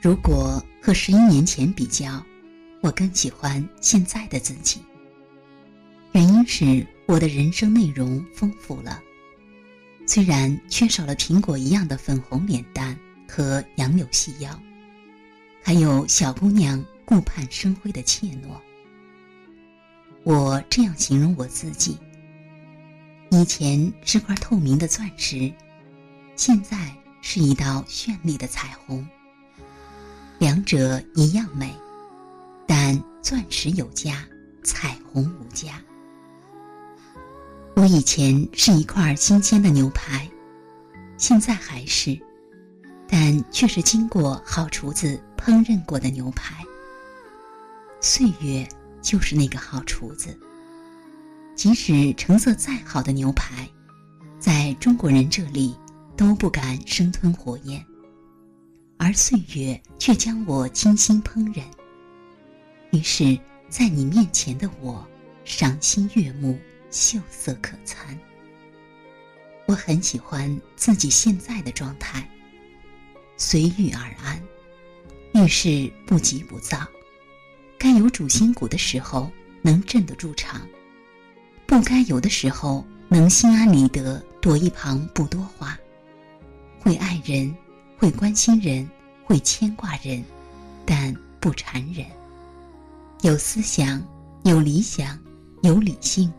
如果和十一年前比较，我更喜欢现在的自己。原因是我的人生内容丰富了，虽然缺少了苹果一样的粉红脸蛋和杨柳细腰，还有小姑娘顾盼生辉的怯懦。我这样形容我自己：以前是块透明的钻石，现在是一道绚丽的彩虹。两者一样美，但钻石有价，彩虹无价。我以前是一块新鲜的牛排，现在还是，但却是经过好厨子烹饪过的牛排。岁月就是那个好厨子。即使成色再好的牛排，在中国人这里都不敢生吞活咽。而岁月却将我精心烹饪。于是，在你面前的我，赏心悦目，秀色可餐。我很喜欢自己现在的状态，随遇而安，遇事不急不躁，该有主心骨的时候能镇得住场，不该有的时候能心安理得躲一旁不多话，会爱人。会关心人，会牵挂人，但不缠人。有思想，有理想，有理性，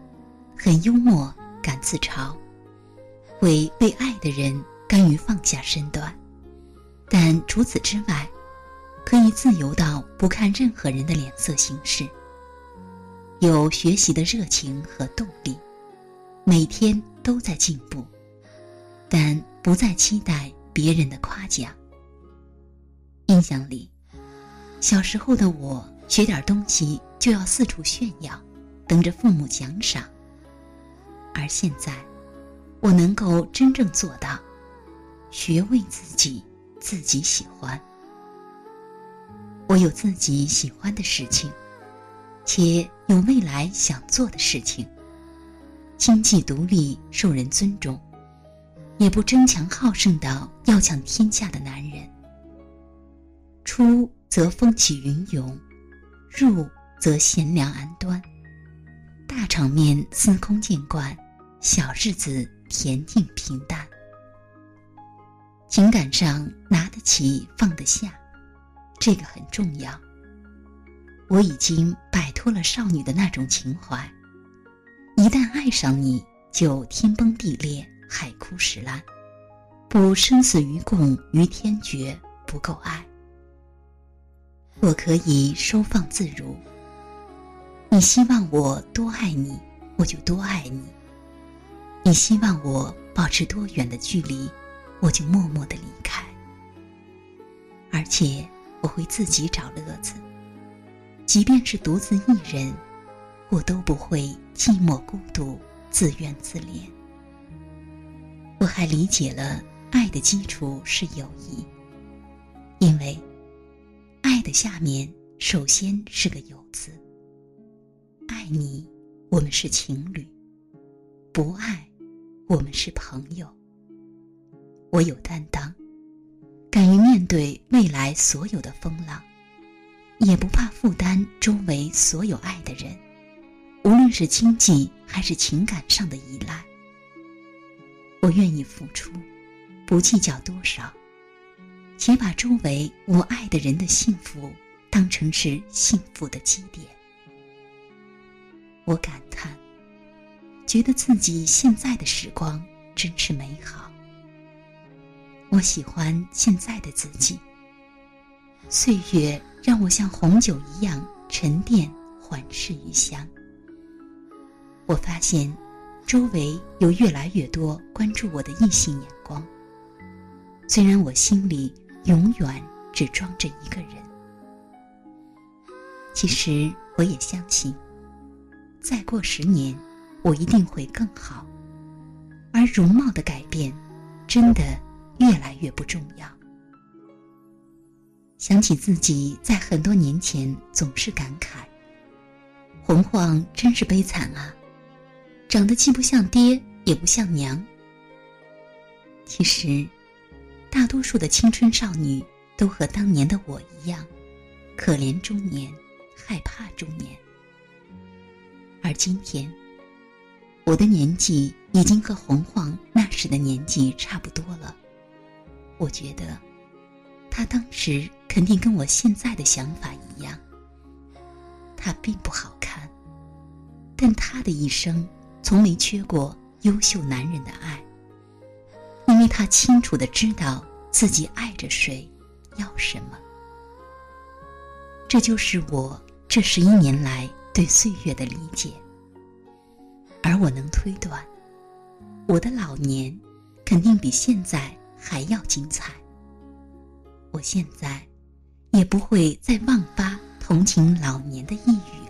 很幽默，敢自嘲，会为爱的人甘于放下身段，但除此之外，可以自由到不看任何人的脸色行事。有学习的热情和动力，每天都在进步，但不再期待。别人的夸奖。印象里，小时候的我学点东西就要四处炫耀，等着父母奖赏。而现在，我能够真正做到，学为自己，自己喜欢。我有自己喜欢的事情，且有未来想做的事情。经济独立，受人尊重。也不争强好胜到要抢天下的男人。出则风起云涌，入则贤良安端。大场面司空见惯，小日子恬静平淡。情感上拿得起放得下，这个很重要。我已经摆脱了少女的那种情怀，一旦爱上你就天崩地裂。海枯石烂，不生死与共于天绝，不够爱。我可以收放自如。你希望我多爱你，我就多爱你；你希望我保持多远的距离，我就默默的离开。而且我会自己找乐子，即便是独自一人，我都不会寂寞孤独、自怨自怜。还理解了爱的基础是友谊，因为爱的下面首先是个“友”字。爱你，我们是情侣；不爱，我们是朋友。我有担当，敢于面对未来所有的风浪，也不怕负担周围所有爱的人，无论是经济还是情感上的依赖。我愿意付出，不计较多少，且把周围我爱的人的幸福当成是幸福的基点。我感叹，觉得自己现在的时光真是美好。我喜欢现在的自己。岁月让我像红酒一样沉淀，缓释余香。我发现。周围有越来越多关注我的异性眼光，虽然我心里永远只装着一个人。其实我也相信，再过十年，我一定会更好。而容貌的改变，真的越来越不重要。想起自己在很多年前总是感慨：“洪晃真是悲惨啊。”长得既不像爹，也不像娘。其实，大多数的青春少女都和当年的我一样，可怜中年，害怕中年。而今天，我的年纪已经和洪晃那时的年纪差不多了。我觉得，他当时肯定跟我现在的想法一样。他并不好看，但他的一生从没缺过优秀男人的爱，因为他清楚的知道自己爱着谁，要什么。这就是我这十一年来对岁月的理解。而我能推断，我的老年肯定比现在还要精彩。我现在也不会再忘发同情老年的一语。